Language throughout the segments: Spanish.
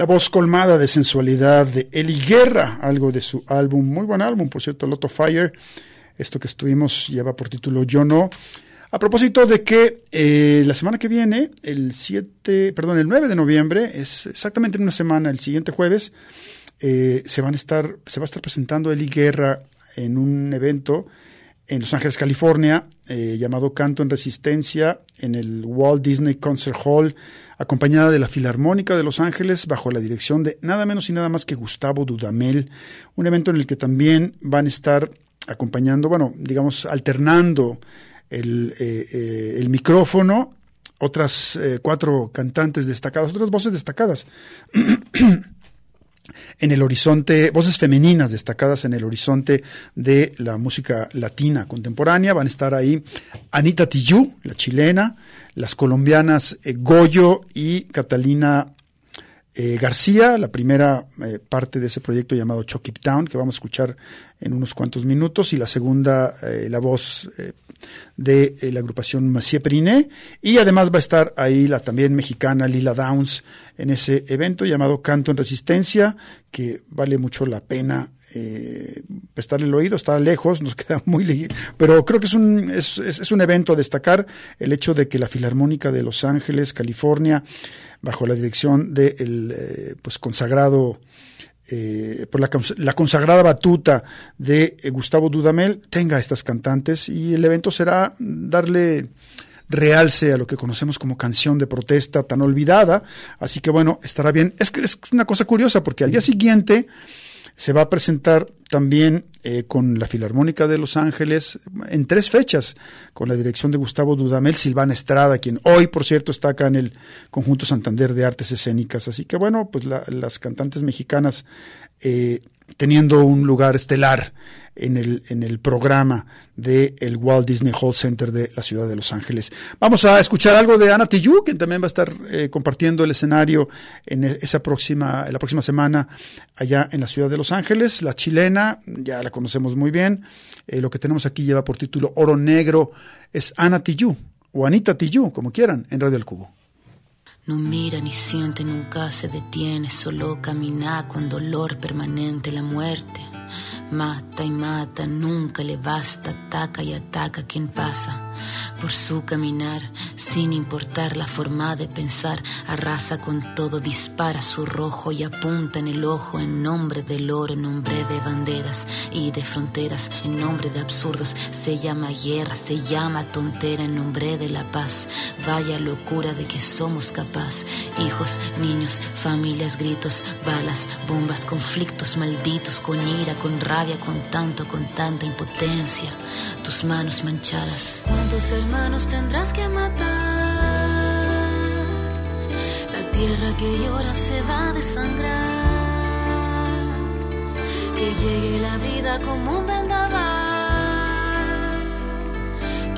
La voz colmada de sensualidad de Eli Guerra, algo de su álbum, muy buen álbum, por cierto, Lot of Fire. Esto que estuvimos lleva por título Yo No. A propósito de que eh, la semana que viene, el 7, perdón, el 9 de noviembre, es exactamente en una semana, el siguiente jueves, eh, se van a estar, se va a estar presentando Eli Guerra en un evento en Los Ángeles, California, eh, llamado Canto en Resistencia, en el Walt Disney Concert Hall, acompañada de la Filarmónica de Los Ángeles, bajo la dirección de nada menos y nada más que Gustavo Dudamel, un evento en el que también van a estar acompañando, bueno, digamos, alternando el, eh, eh, el micrófono, otras cuatro cantantes destacadas, otras voces destacadas. en el horizonte, voces femeninas destacadas en el horizonte de la música latina contemporánea. Van a estar ahí Anita Tijoux, la chilena, las colombianas eh, Goyo y Catalina eh, García, la primera eh, parte de ese proyecto llamado Chucky Town, que vamos a escuchar en unos cuantos minutos, y la segunda, la voz de la agrupación Massieu Periné, y además va a estar ahí la también mexicana Lila Downs en ese evento llamado Canto en Resistencia, que vale mucho la pena eh, prestarle el oído, está lejos, nos queda muy lejos, pero creo que es un, es, es, un evento a destacar el hecho de que la Filarmónica de Los Ángeles, California, bajo la dirección del de eh, pues consagrado eh, por la, la, consagrada batuta de eh, Gustavo Dudamel, tenga estas cantantes y el evento será darle realce a lo que conocemos como canción de protesta tan olvidada. Así que bueno, estará bien. Es que es una cosa curiosa porque al día siguiente se va a presentar también eh, con la Filarmónica de Los Ángeles en tres fechas, con la dirección de Gustavo Dudamel, Silvana Estrada, quien hoy, por cierto, está acá en el Conjunto Santander de Artes Escénicas. Así que bueno, pues las cantantes mexicanas eh, teniendo un lugar estelar en el, en el programa del el Walt Disney Hall Center de la ciudad de Los Ángeles. Vamos a escuchar algo de Ana Tijoux, quien también va a estar eh, compartiendo el escenario en esa próxima, en la próxima semana allá en la ciudad de Los Ángeles. La chilena, ya la conocemos muy bien. Eh, lo que tenemos aquí lleva por título Oro Negro, es Ana Tijoux, o Anita Tijoux, como quieran, en Radio El Cubo. No mira ni siente, nunca se detiene, solo camina con dolor permanente la muerte. Mata y mata, nunca le basta, ataca y ataca quien pasa. Por su caminar, sin importar la forma de pensar, arrasa con todo, dispara su rojo y apunta en el ojo en nombre del oro, en nombre de banderas y de fronteras, en nombre de absurdos, se llama guerra, se llama tontera, en nombre de la paz, vaya locura de que somos capaz, hijos, niños, familias, gritos, balas, bombas, conflictos malditos, con ira, con rabia, con tanto, con tanta impotencia, tus manos manchadas. ¿Cuántos hermanos tendrás que matar? La tierra que llora se va a desangrar. Que llegue la vida como un vendaval.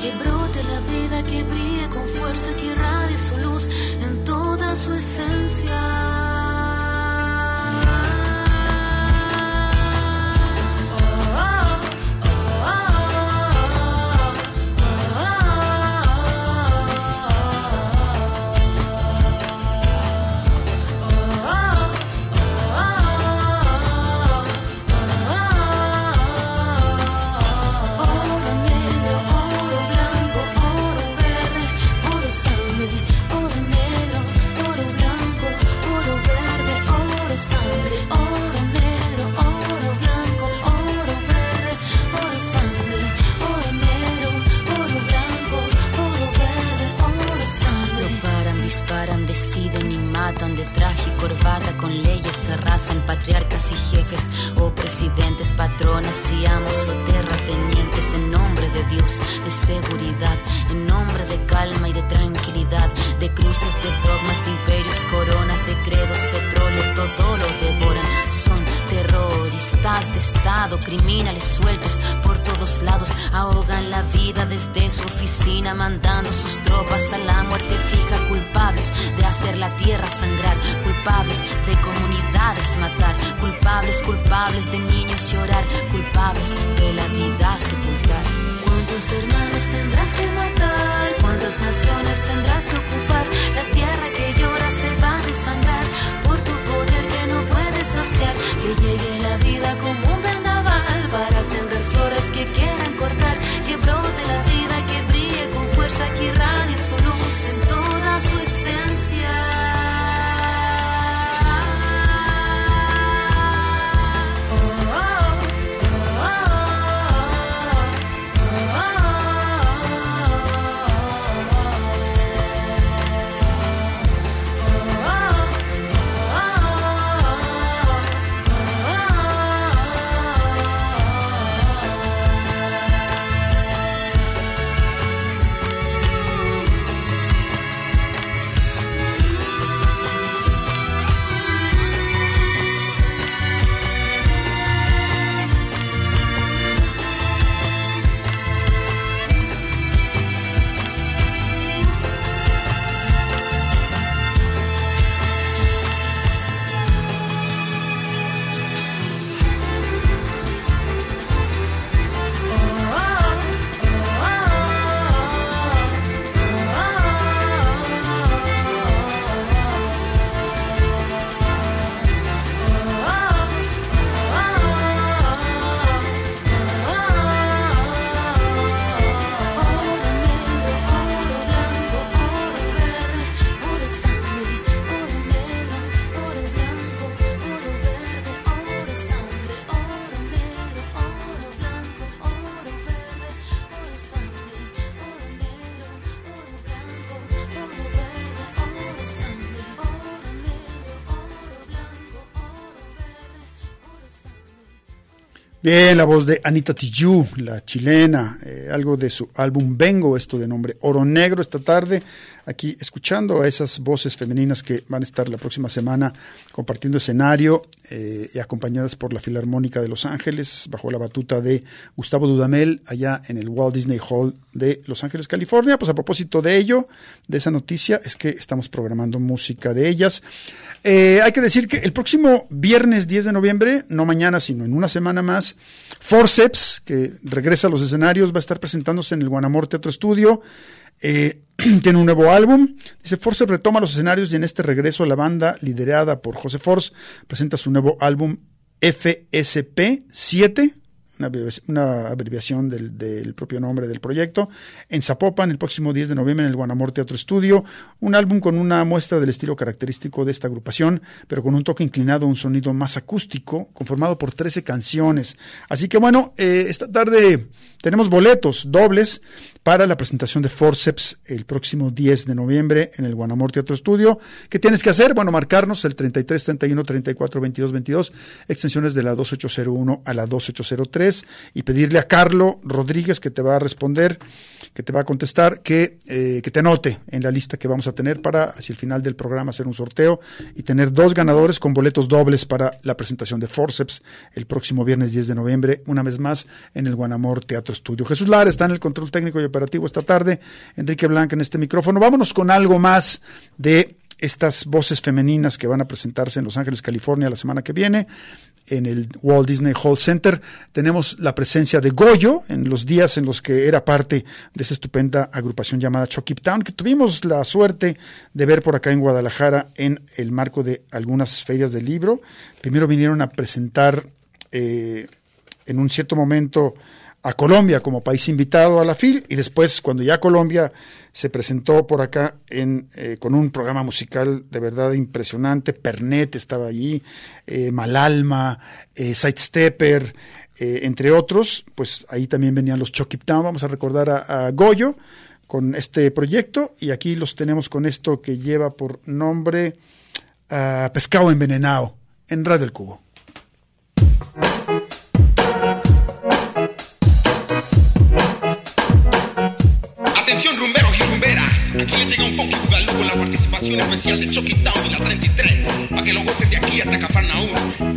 Que brote la vida, que brille con fuerza, que irradie su luz en toda su esencia. De comunidades matar, culpables, culpables de niños llorar, culpables de la vida sepultar. ¿Cuántos hermanos tendrás que matar? ¿Cuántas naciones tendrás que ocupar? La tierra que llora se va a desangrar por tu poder disociar, que llegue la vida como un vendaval para sembrar flores que quieran cortar, que brote la vida, que brille con fuerza, que irradie su luz en toda su esencia. Bien, la voz de Anita Tijoux, la chilena, eh, algo de su álbum Vengo, esto de nombre Oro Negro, esta tarde, aquí escuchando a esas voces femeninas que van a estar la próxima semana compartiendo escenario eh, y acompañadas por la Filarmónica de Los Ángeles, bajo la batuta de Gustavo Dudamel, allá en el Walt Disney Hall de Los Ángeles, California. Pues a propósito de ello, de esa noticia, es que estamos programando música de ellas. Eh, hay que decir que el próximo viernes 10 de noviembre, no mañana, sino en una semana más, Forceps, que regresa a los escenarios, va a estar presentándose en el Guanamor Teatro Estudio. Eh, tiene un nuevo álbum. Dice, Forceps retoma los escenarios y en este regreso la banda, liderada por José Force, presenta su nuevo álbum FSP 7 una abreviación, del, propio nombre del proyecto, en Zapopan el próximo 10 de noviembre en el Guanamor Teatro Estudio, un álbum con una muestra del estilo característico de esta agrupación, pero con un toque inclinado a un sonido más acústico, conformado por 13 canciones. Así que bueno, eh, esta tarde tenemos boletos dobles para la presentación de Forceps el próximo 10 de noviembre en el Guanamor Teatro Estudio. ¿Qué tienes que hacer? Bueno, marcarnos el 33 31 34 22 22, extensiones de la 2801 a la 2803 y pedirle a Carlo Rodríguez que te va a responder, que te va a contestar, que, eh, que te anote en la lista que vamos a tener para hacia el final del programa hacer un sorteo y tener dos ganadores con boletos dobles para la presentación de Forceps el próximo viernes 10 de noviembre, una vez más en el Guanamor Teatro Estudio. Jesús Lara está en el control técnico y operativo esta tarde. Enrique Blanca en este micrófono. Vámonos con algo más de estas voces femeninas que van a presentarse en Los Ángeles, California la semana que viene en el Walt Disney Hall Center. Tenemos la presencia de Goyo en los días en los que era parte de esa estupenda agrupación llamada Chucky Town, que tuvimos la suerte de ver por acá en Guadalajara en el marco de algunas ferias del libro. Primero vinieron a presentar eh, en un cierto momento a Colombia como país invitado a la FIL y después cuando ya Colombia se presentó por acá en, eh, con un programa musical de verdad impresionante, Pernet estaba allí, eh, Malalma, eh, Sidestepper, eh, entre otros, pues ahí también venían los Town, vamos a recordar a, Goyo con este proyecto y aquí los tenemos con esto que lleva por nombre uh, Pescado Envenenado en Radio El Cubo. Atención rumberos y rumberas, aquí les llega un poco Bugalú con la participación especial de Chucky Town y la 33, para que lo gocen de aquí hasta Cafarnaúm,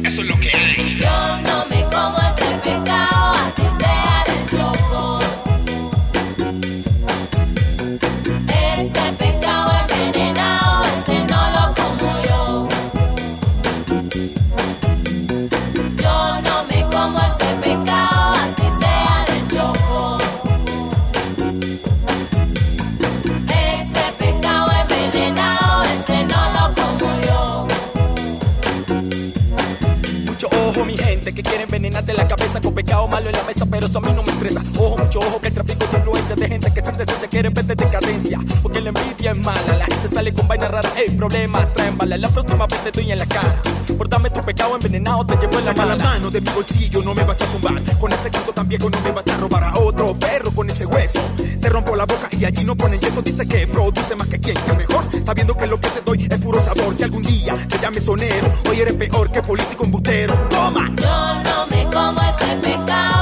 eso es lo que hay. Ojo, mucho ojo que el tráfico de influencia de gente que sin decencia quiere ver de decadencia. Porque la envidia es mala, la gente sale con vainas raras, ey, problemas traen bala. La próxima vez te doy en la cara. Por dame tu pecado envenenado, te llevo en la Saca la mala. mano de mi bolsillo, no me vas a tumbar. Con ese canto tan viejo no me vas a robar a otro perro con ese hueso. Te rompo la boca y allí no ponen yeso. Dice que produce más que quien, que mejor. Sabiendo que lo que te doy es puro sabor. Si algún día te llames sonero, hoy eres peor que político embustero. Toma. Yo no me como ese pecado,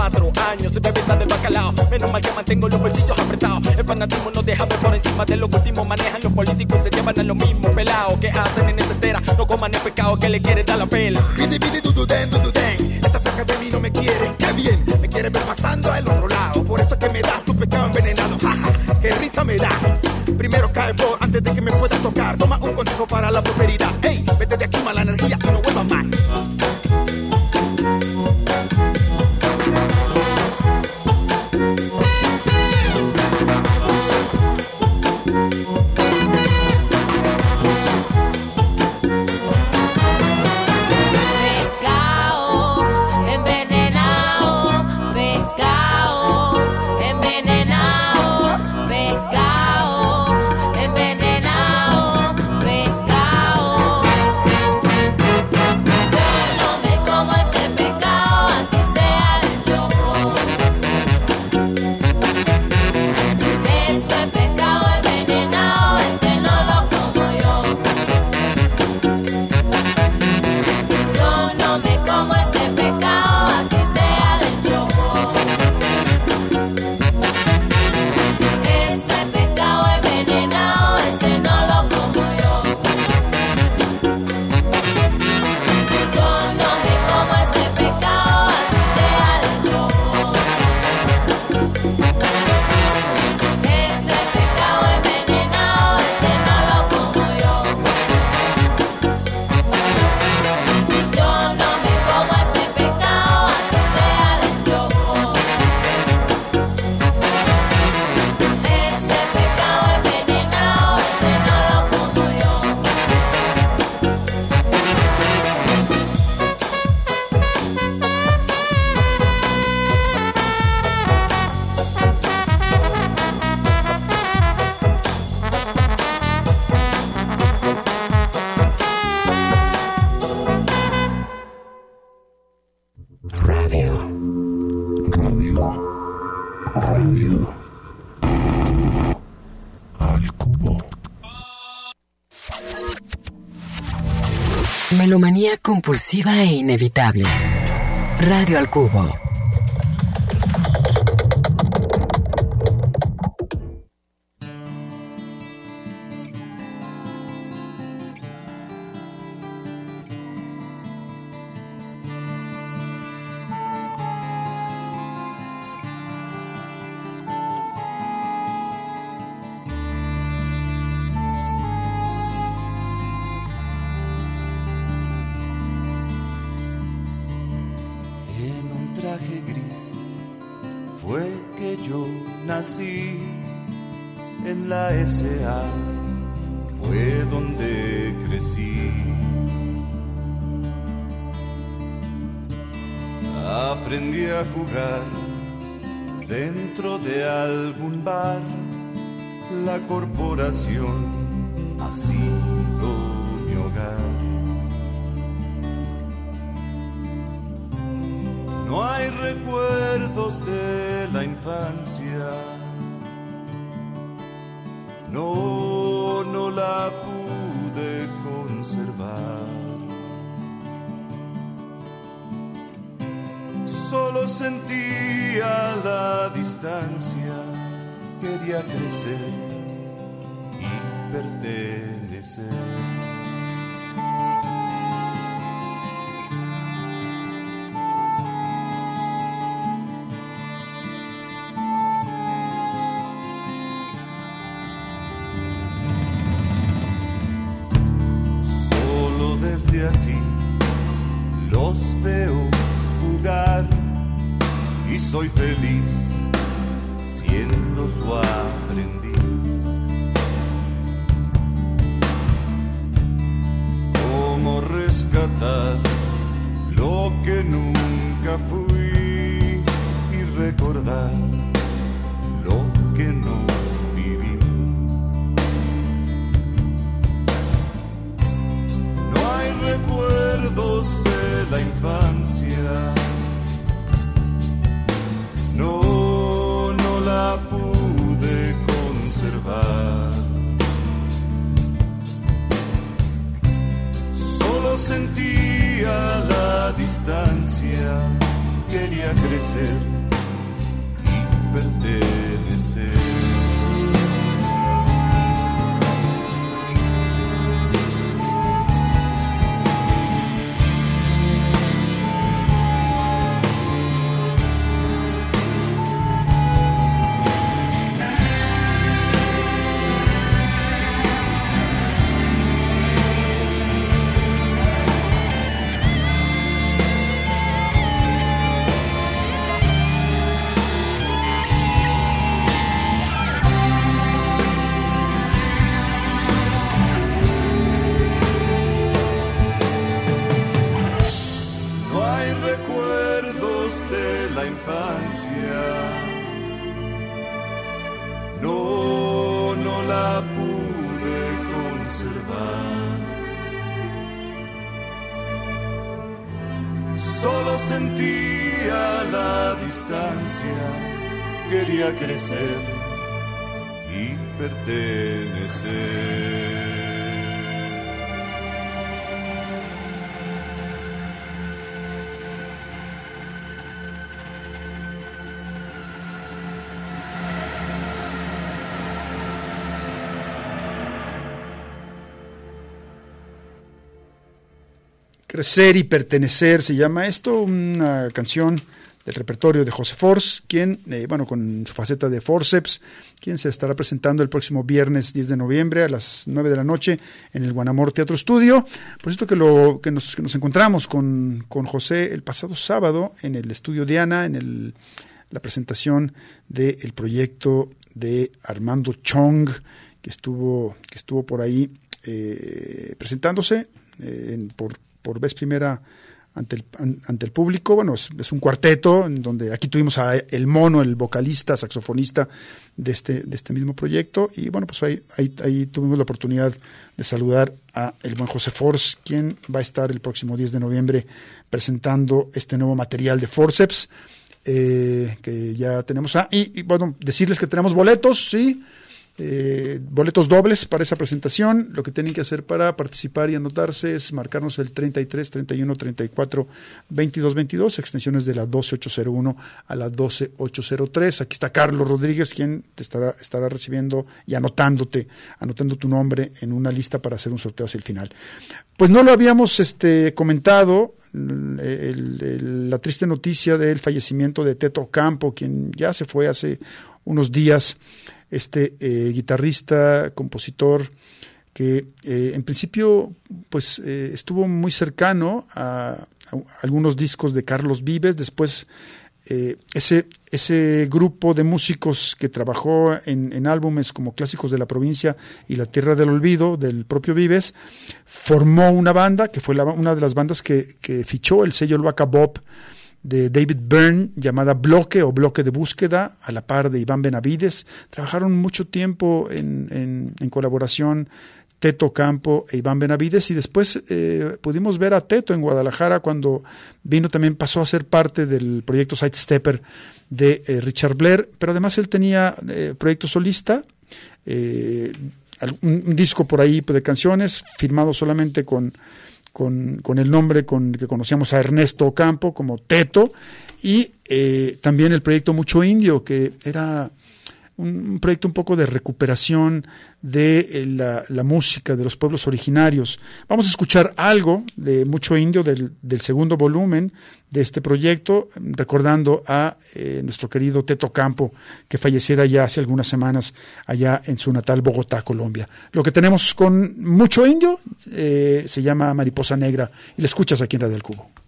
cuatro años se bebe del bacalao. Menos mal que mantengo los bolsillos apretados. El fanatismo no deja ver por encima de los últimos. Manejan los políticos y se llevan a lo mismo pelado. que hacen en esa entera? No coman el pecado que le quiere dar la pela. Pidi, pidi, du, du, den, du, du, den. Esta cerca de mí no me quiere, qué bien. Me quiere ver pasando al otro lado. Por eso es que me da tu pecado envenenado. Jaja, qué risa me da. Primero cae por antes de que me puedas tocar. Toma un consejo para la prosperidad. Melomanía compulsiva e inevitable. Radio al cubo. Solo sentía la distancia, quería crecer y pertenecer. Crecer y pertenecer se llama esto, una canción del repertorio de José Force, quien, eh, bueno, con su faceta de forceps, quien se estará presentando el próximo viernes 10 de noviembre a las 9 de la noche en el Guanamor Teatro Estudio. Por cierto que, lo, que, nos, nos encontramos con, con José el pasado sábado en el estudio Diana, en el, la presentación del proyecto de Armando Chong, que estuvo, que estuvo por ahí eh, presentándose eh, por, por vez primera ante el, an- ante el público. Bueno, es, un cuarteto en donde aquí tuvimos a El Mono, el vocalista, saxofonista de este, de este mismo proyecto. Y bueno, pues ahí, ahí, ahí tuvimos la oportunidad de saludar a el buen José Force, quien va a estar el próximo 10 de noviembre presentando este nuevo material de Forceps. eh, que ya tenemos. Ah, y, bueno, decirles que tenemos boletos, sí. Eh, boletos dobles para esa presentación. Lo que tienen que hacer para participar y anotarse es marcarnos el 33 31 34 22 22, extensiones de la 12801 a la 12803. Aquí está Carlos Rodríguez, quien te estará, recibiendo y anotándote, anotando tu nombre en una lista para hacer un sorteo hacia el final. Pues no lo habíamos este, comentado, el- el- la triste noticia del fallecimiento de Teto Campo, quien ya se fue hace unos días este eh, guitarrista, compositor, que eh, en principio pues eh, estuvo muy cercano a, algunos discos de Carlos Vives, después eh, ese, ese grupo de músicos que trabajó en, en álbumes como Clásicos de la Provincia y La Tierra del Olvido del propio Vives, formó una banda que fue una de las bandas que, que fichó el sello Luaca Bob de David Byrne llamada Bloque o Bloque de Búsqueda, a la par de Iván Benavides. Trabajaron mucho tiempo en, en- colaboración Teto Campo e Iván Benavides y después eh, pudimos ver a Teto en Guadalajara cuando vino también pasó a ser parte del proyecto Sidestepper de eh, Richard Blair, pero además él tenía eh, proyecto solista, eh, un disco por ahí de canciones firmado solamente con con, con el nombre con que conocíamos a Ernesto Campo como Teto y eh, también el proyecto Mucho Indio, que era un, proyecto un poco de recuperación de eh, la, la música de los pueblos originarios. Vamos a escuchar algo de Mucho Indio del, del segundo volumen de este proyecto, recordando a eh, nuestro querido Teto Campo, que falleciera ya hace algunas semanas allá en su natal Bogotá, Colombia. Lo que tenemos con Mucho Indio eh, se llama Mariposa Negra y la escuchas aquí en Radio del Cubo.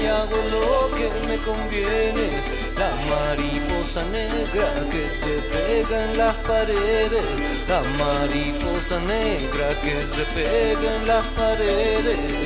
Y hago lo que me conviene. La mariposa negra que se pega en las paredes. La mariposa negra que se pega en las paredes.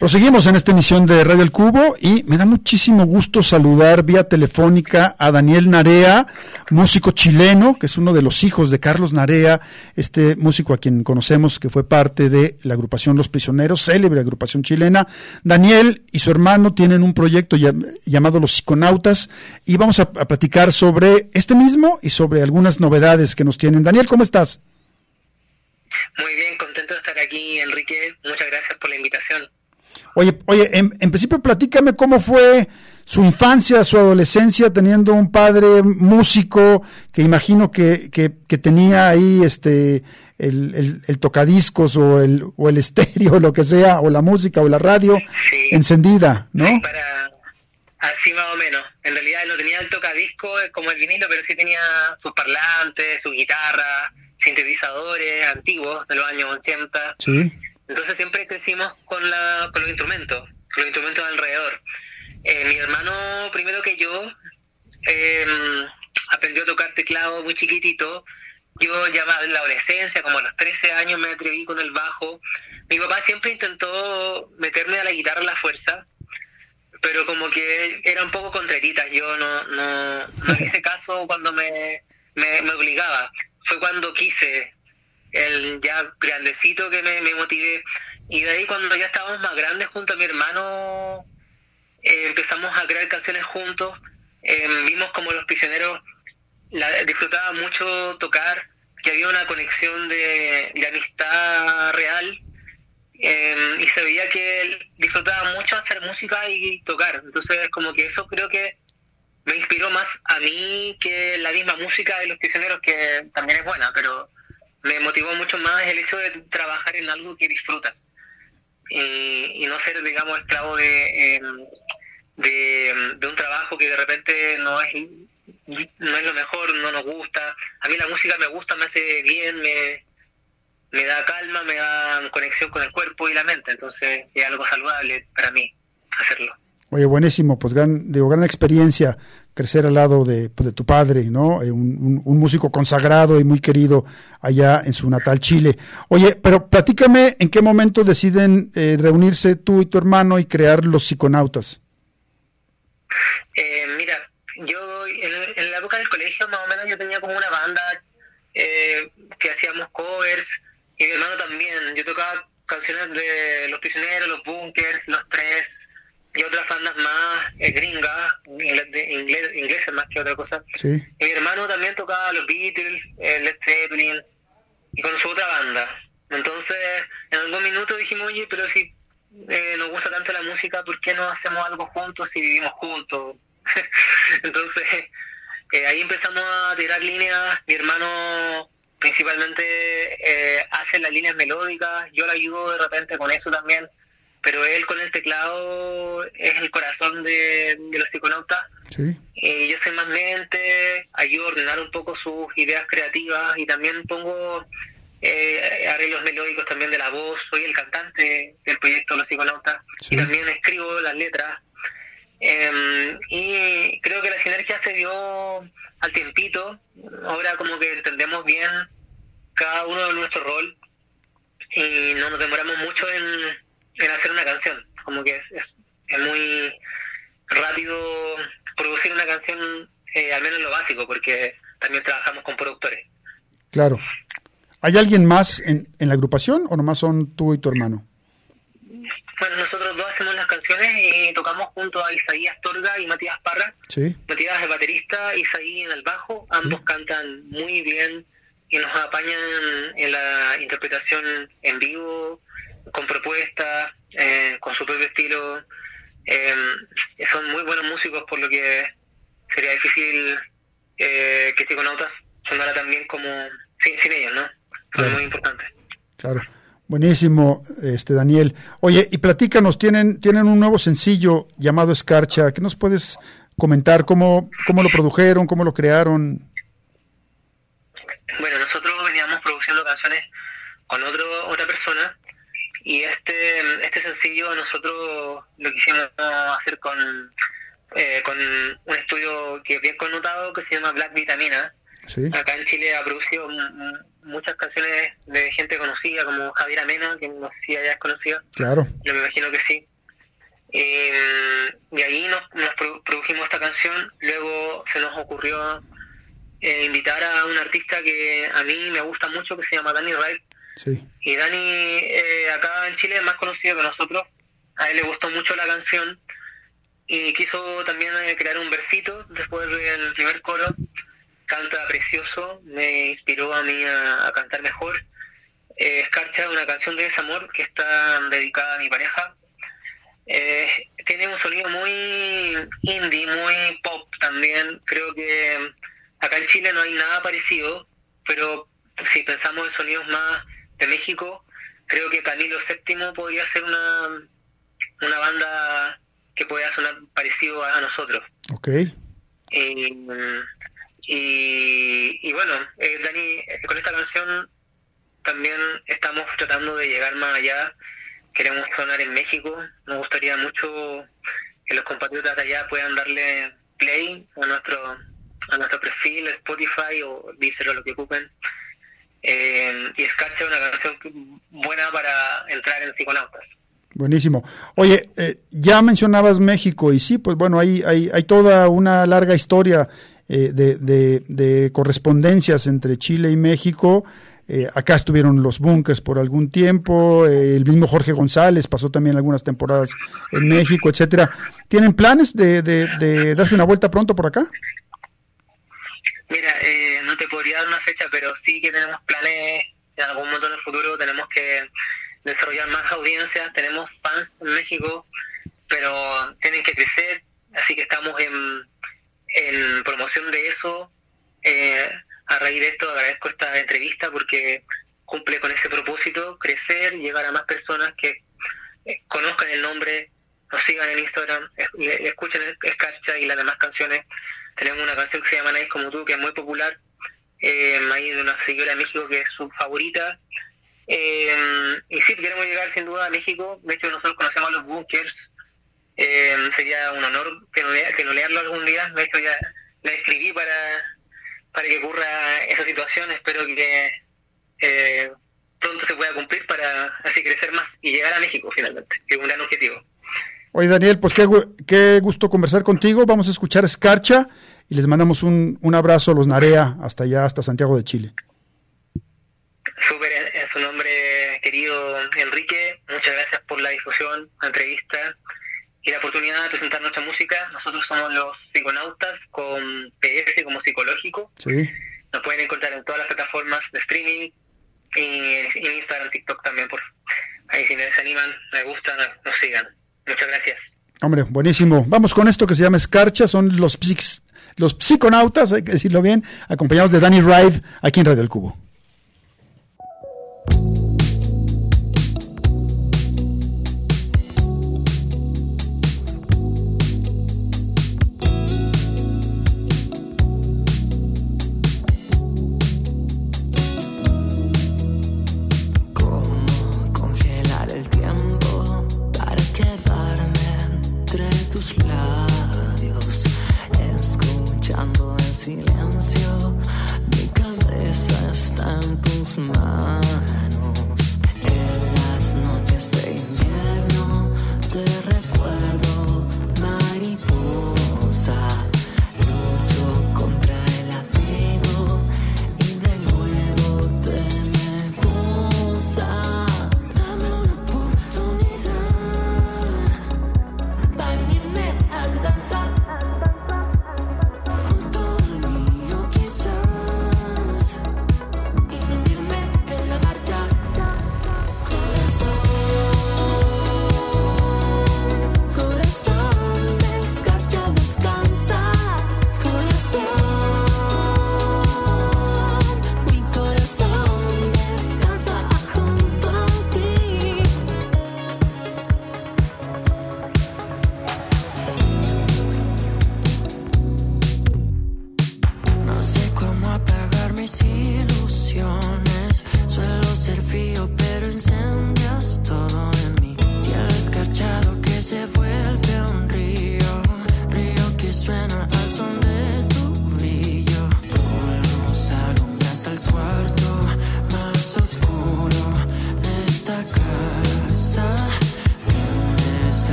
Proseguimos en esta emisión de Radio El Cubo y me da muchísimo gusto saludar vía telefónica a Daniel Narea, músico chileno, que es uno de los hijos de Carlos Narea, este músico a quien conocemos que fue parte de la agrupación Los Prisioneros, célebre agrupación chilena. Daniel y su hermano tienen un proyecto llam- llamado Los Psiconautas y vamos a platicar sobre este mismo y sobre algunas novedades que nos tienen. Daniel, ¿cómo estás? Muy bien, contento de estar aquí, Enrique. Muchas gracias por la invitación. Oye, oye, en, en principio platícame cómo fue su infancia, su adolescencia, teniendo un padre músico que imagino que, que, que tenía ahí este el, el, el tocadiscos o el, o el estéreo, lo que sea, o la música o la radio encendida, ¿no? Para así más o menos. En realidad no tenía el tocadisco como el vinilo, pero sí tenía sus parlantes, su guitarra, sintetizadores antiguos de los años 80. Sí. Entonces siempre crecimos con, la, con los instrumentos, con los instrumentos alrededor. Eh, mi hermano, primero que yo, eh, aprendió a tocar teclado muy chiquitito. Yo ya más en la adolescencia, como a los 13 años, me atreví con el bajo. Mi papá siempre intentó meterme a la guitarra a la fuerza, pero como que era un poco contrarita. Yo no, no, no hice caso cuando me, me, me obligaba. Fue cuando quise el ya grandecito que me, me motivé. Y de ahí cuando ya estábamos más grandes junto a mi hermano, eh, empezamos a crear canciones juntos. Eh, vimos como los prisioneros la, disfrutaba mucho tocar, que había una conexión de, de amistad real eh, y se veía que él disfrutaba mucho hacer música y tocar. Entonces, como que eso creo que me inspiró más a mí que la misma música de los prisioneros, que también es buena, pero me motivó mucho más el hecho de trabajar en algo que disfrutas y, no ser, digamos, esclavo de, em, de, de, un trabajo que de repente no es, no es lo mejor, no nos gusta. A mí la música me gusta, me hace bien, me, me da calma, me da conexión con el cuerpo y la mente, entonces es algo saludable para mí hacerlo. Oye, buenísimo, pues gran, digo, gran experiencia crecer al lado de, pues, de tu padre, ¿no? Eh, un, un, músico consagrado y muy querido allá en su natal Chile. Oye, pero platícame en qué momento deciden eh, reunirse tú y tu hermano y crear los psiconautas. Eh, mira, yo en, en, la época del colegio más o menos yo tenía como una banda eh, que hacíamos covers y mi hermano también. Yo tocaba canciones de Los Prisioneros, Los Bunkers, Los Tres y otras bandas más eh, gringas, inglesas más que otra cosa. Sí. Y mi hermano también tocaba los Beatles, eh, Led Zeppelin, con su otra banda. Entonces, en algún minuto dijimos, oye, pero si eh, nos gusta tanto la música, ¿por qué no hacemos algo juntos si vivimos juntos? Entonces, eh, ahí empezamos a tirar líneas. Mi hermano principalmente eh, hace las líneas melódicas, yo le ayudo de repente con eso también pero él con el teclado es el corazón de, los psiconautas. Sí. Y yo soy más mente, ayudo a ordenar un poco sus ideas creativas y también pongo eh, arreglos melódicos también de la voz. Soy el cantante del proyecto Los Psiconautas y también escribo las letras. Em, y creo que la sinergia se dio al tiempito. Ahora como que entendemos bien cada uno de nuestro rol y no nos demoramos mucho en en hacer una canción. Como que es, es, muy rápido producir una canción, eh, al menos lo básico, porque también trabajamos con productores. Claro. ¿Hay alguien más en, en la agrupación o nomás son tú y tu hermano? Bueno, nosotros dos hacemos las canciones y tocamos junto a Isaías Torga y Matías Parra. Sí. Matías es el baterista, Isaí en el bajo. Ambos cantan muy bien y nos apañan en la interpretación en vivo con propuestas, eh, con su propio estilo. Eh, son muy buenos músicos, por lo que sería difícil eh, que Psiconautas sonara también como sin, ellos, ¿no? Son muy importantes. Claro. Buenísimo, este Daniel. Oye, y platícanos, tienen, tienen un nuevo sencillo llamado Escarcha. ¿Qué nos puedes comentar? ¿Cómo, cómo lo produjeron? ¿Cómo lo crearon? Bueno, nosotros veníamos produciendo canciones con otro, otra persona y este, este sencillo nosotros lo quisimos hacer con, eh, con un estudio que es bien connotado que se llama Black Vitamina. Acá en Chile ha producido muchas canciones de gente conocida como Javier Amena, que no sé si hayas conocido. Claro. Yo me imagino que sí. Eh, y ahí nos, produjimos esta canción. Luego se nos ocurrió eh, invitar a un artista que a mí me gusta mucho, que se llama Danny Wright, y Dani, eh, acá en Chile es más conocido que nosotros. A él le gustó mucho la canción y quiso también eh, crear un versito después del primer coro. Canta precioso, me inspiró a mí a, cantar mejor. Eh, Escarcha, una canción de desamor que está dedicada a mi pareja. Eh, tiene un sonido muy indie, muy pop también. Creo que acá en Chile no hay nada parecido, pero si pensamos en sonidos más de México, creo que Camilo VII podría ser una, una banda que pueda sonar parecido a, nosotros. Ok. y, y, bueno, eh, Dani, eh, con esta canción también estamos tratando de llegar más allá. Queremos sonar en México. Nos gustaría mucho que los compatriotas de allá puedan darle play a nuestro a nuestro perfil, Spotify o Deezer o lo que ocupen eh, y Escarcha es una canción buena para entrar en psiconautas. Buenísimo. Oye, eh, ya mencionabas México y sí, pues bueno, hay, hay, hay toda una larga historia eh, de, de, correspondencias entre Chile y México. acá estuvieron los bunkers por algún tiempo, el mismo Jorge González pasó también algunas temporadas en México, etcétera. ¿Tienen planes de, de darse una vuelta pronto por acá? Mira, eh, no te podría dar una fecha, pero sí que tenemos planes en algún momento en el futuro. Tenemos que desarrollar más audiencias. Tenemos fans en México, pero tienen que crecer. Así que estamos en, en promoción de eso. Eh, a raíz de esto agradezco esta entrevista porque cumple con ese propósito, crecer, llegar a más personas que eh, conozcan el nombre, nos sigan en Instagram, es- le- escuchen Escarcha y las demás canciones. Tenemos una canción que se llama Nadie como tú, que es muy popular, eh, ahí de una señora de México que es su favorita. Eh, y sí, queremos llegar sin duda a México. De hecho, nosotros conocemos a los Bunkers. Eh, sería un honor tenolearlo algún día. De hecho, ya le escribí para, para que ocurra esa situación. Espero que eh, pronto se pueda cumplir para así crecer más y llegar a México finalmente, que es un gran objetivo. Oye, Daniel, pues qué, qué gusto conversar contigo. Vamos a escuchar Escarcha y les mandamos un, un abrazo a los Narea hasta allá, hasta Santiago de Chile. Súper en, en su nombre, querido Enrique, muchas gracias por la difusión, la entrevista y la oportunidad de presentar nuestra música. Nosotros somos los psiconautas con PS como psicológico. Sí. Nos pueden encontrar en todas las plataformas de streaming y en en Instagram, TikTok también. Por ahí si les animan, me gustan, nos sigan. Muchas gracias. Hombre, buenísimo. Vamos con esto que se llama Escarcha, son los, psics- los psiconautas, hay que decirlo bien, acompañados de Danny Ride aquí en Radio El Cubo.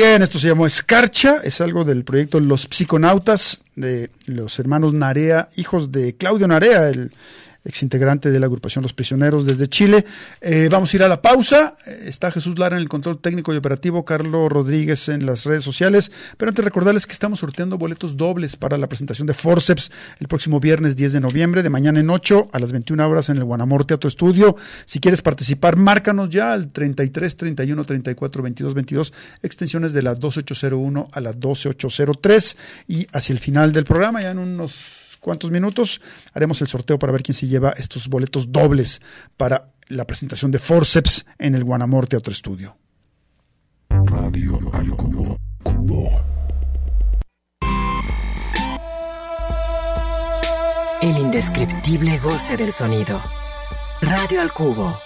Bien, esto se llamó Escarcha, es algo del proyecto Los Psiconautas de los hermanos Narea, hijos de Claudio Narea, el exintegrante de la agrupación Los Prisioneros desde Chile. Eh, vamos a ir a la pausa. Eh, está Jesús Lara en el control técnico y operativo, Carlos Rodríguez en las redes sociales. Pero antes recordarles que estamos sorteando boletos dobles para la presentación de Forceps el próximo viernes 10 de noviembre, de mañana en 8 a las 21 horas en el Guanamor Teatro Estudio. Si quieres participar, márcanos ya al 33 31 34 22 22, extensiones de la 12801 a la 12803 y hacia el final del programa, ya en unos cuantos minutos haremos el sorteo para ver quién se lleva estos boletos dobles para la presentación de Forceps en el Guanamor Teatro Estudio. Radio al cubo. cubo. El indescriptible goce del sonido. Radio al cubo.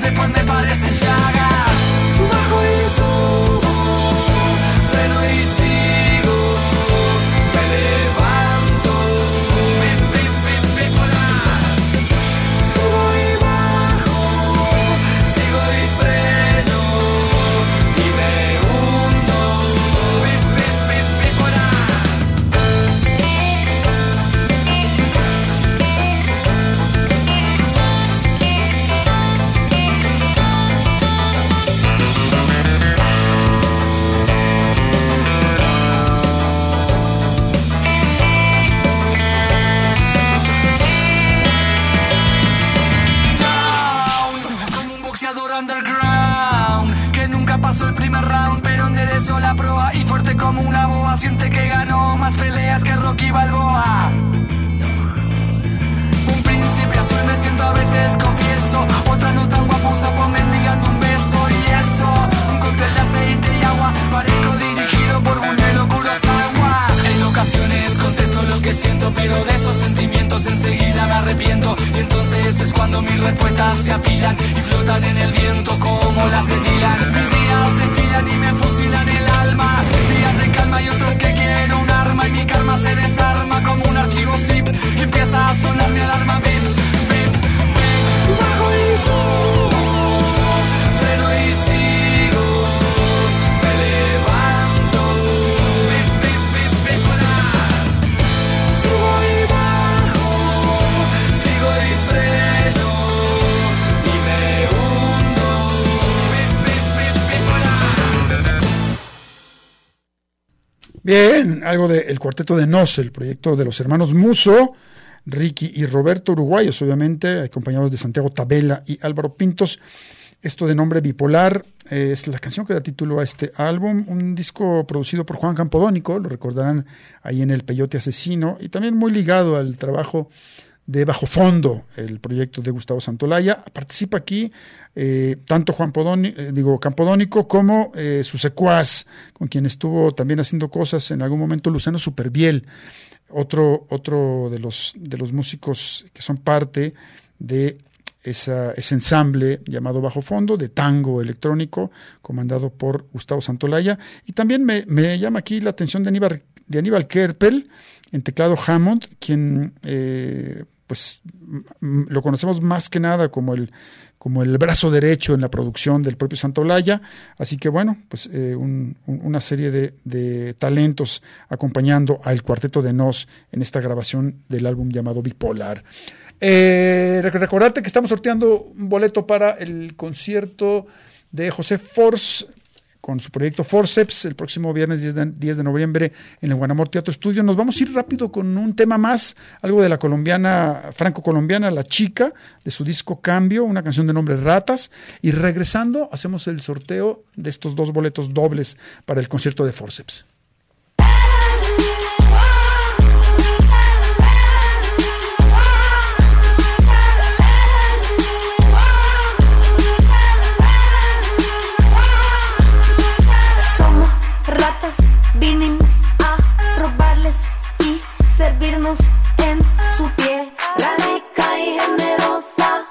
Razy pan algo del cuarteto de Nos, el proyecto de los hermanos Muso, Ricky y Roberto, uruguayos obviamente, acompañados de Santiago Tabela y Álvaro Pintos. Esto de nombre bipolar eh, es la canción que da título a este álbum, un disco producido por Juan Campodónico, lo recordarán ahí en El Peyote Asesino, y también muy ligado al trabajo de Bajo Fondo, el proyecto de Gustavo Santolaya. Participa aquí eh, tanto Juan Podónico, eh, digo, Campodónico como eh, su secuaz, con quien estuvo también haciendo cosas en algún momento Luciano Superbiel, otro, otro de, los, de los músicos que son parte de esa, ese ensamble llamado Bajo Fondo de tango electrónico, comandado por Gustavo Santolaya. Y también me, me llama aquí la atención de Aníbal, de Aníbal Kerpel, en teclado Hammond, quien eh, pues lo conocemos más que nada como el como el brazo derecho en la producción del propio Santolaya, así que bueno, pues eh, un, una serie de, de, talentos acompañando al cuarteto de Nos en esta grabación del álbum llamado Bipolar. Eh, recordarte que estamos sorteando un boleto para el concierto de José Force con su proyecto Forceps el próximo viernes 10 de, 10 de, noviembre en el Guanamor Teatro Estudio. Nos vamos a ir rápido con un tema más, algo de la colombiana, franco-colombiana, La Chica, de su disco Cambio, una canción de nombre Ratas. Y regresando, hacemos el sorteo de estos dos boletos dobles para el concierto de Forceps. Servirnos en su tierra rica y generosa.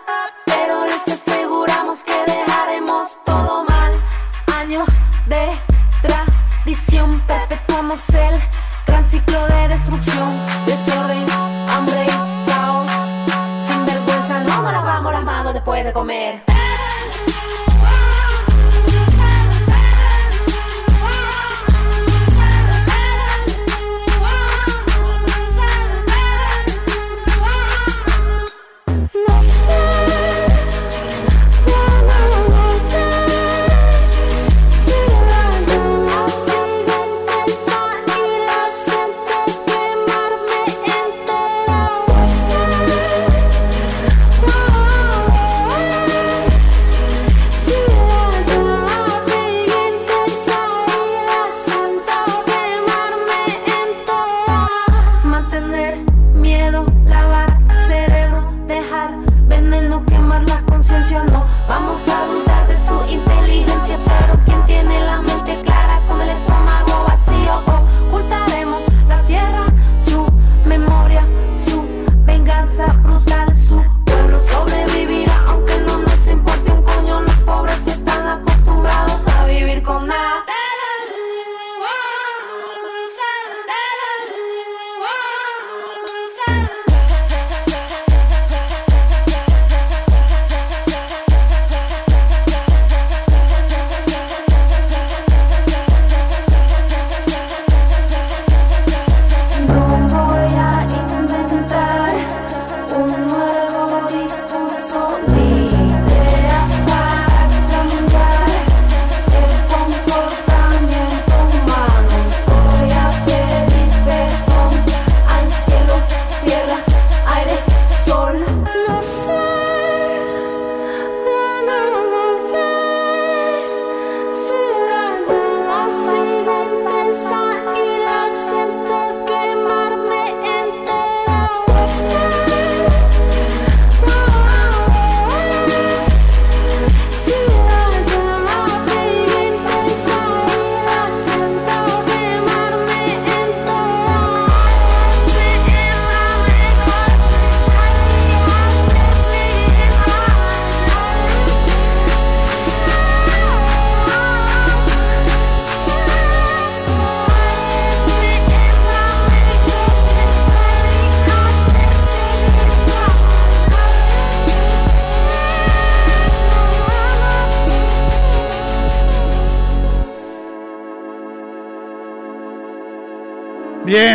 Pero les aseguramos que dejaremos todo mal. Años de tradición, perpetuamos el gran ciclo de destrucción, desorden, hambre y caos. Sin vergüenza no nos lavamos las manos después de comer.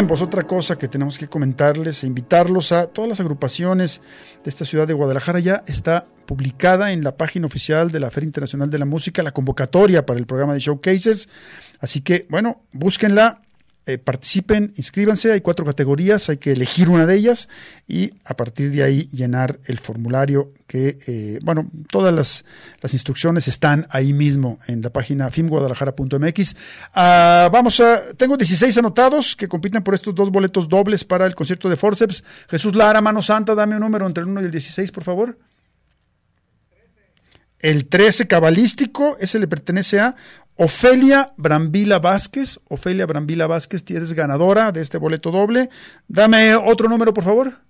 Pues otra cosa que tenemos que comentarles e invitarlos a todas las agrupaciones de esta ciudad de Guadalajara. Ya está publicada en la página oficial de la Feria Internacional de la Música la convocatoria para el programa de showcases. Así que, bueno, búsquenla, eh, participen, inscríbanse, hay cuatro categorías, hay que elegir una de ellas y a partir de ahí llenar el formulario que, eh, bueno, todas las, las, instrucciones están ahí mismo en la página filmguadalajara.mx. Ah, vamos a, tengo 16 anotados que compiten por estos dos boletos dobles para el concierto de Forceps. Jesús Lara, mano santa, dame un número entre el 1 y el 16, por favor. El 13 cabalístico, ese le pertenece a Ofelia Brambila Vázquez. Ofelia Brambila Vázquez, eres ganadora de este boleto doble. Dame otro número, por favor.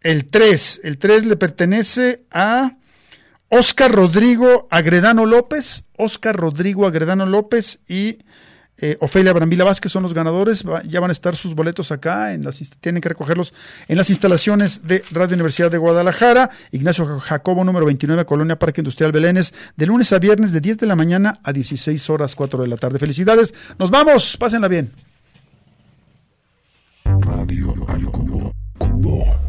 El 3. El 3 le pertenece a Oscar Rodrigo Agredano López. Oscar Rodrigo Agredano López y eh, Ofelia Brambila Vázquez son los ganadores. Ya van a estar sus boletos acá, en las, tienen que recogerlos en las instalaciones de Radio Universidad de Guadalajara. Ignacio Jacobo, número 29, Colonia Parque Industrial Belénes, de lunes a viernes de 10 de la mañana a 16 horas 4 de la tarde. Felicidades, nos vamos, pásenla bien. Radio al cubo, cubo.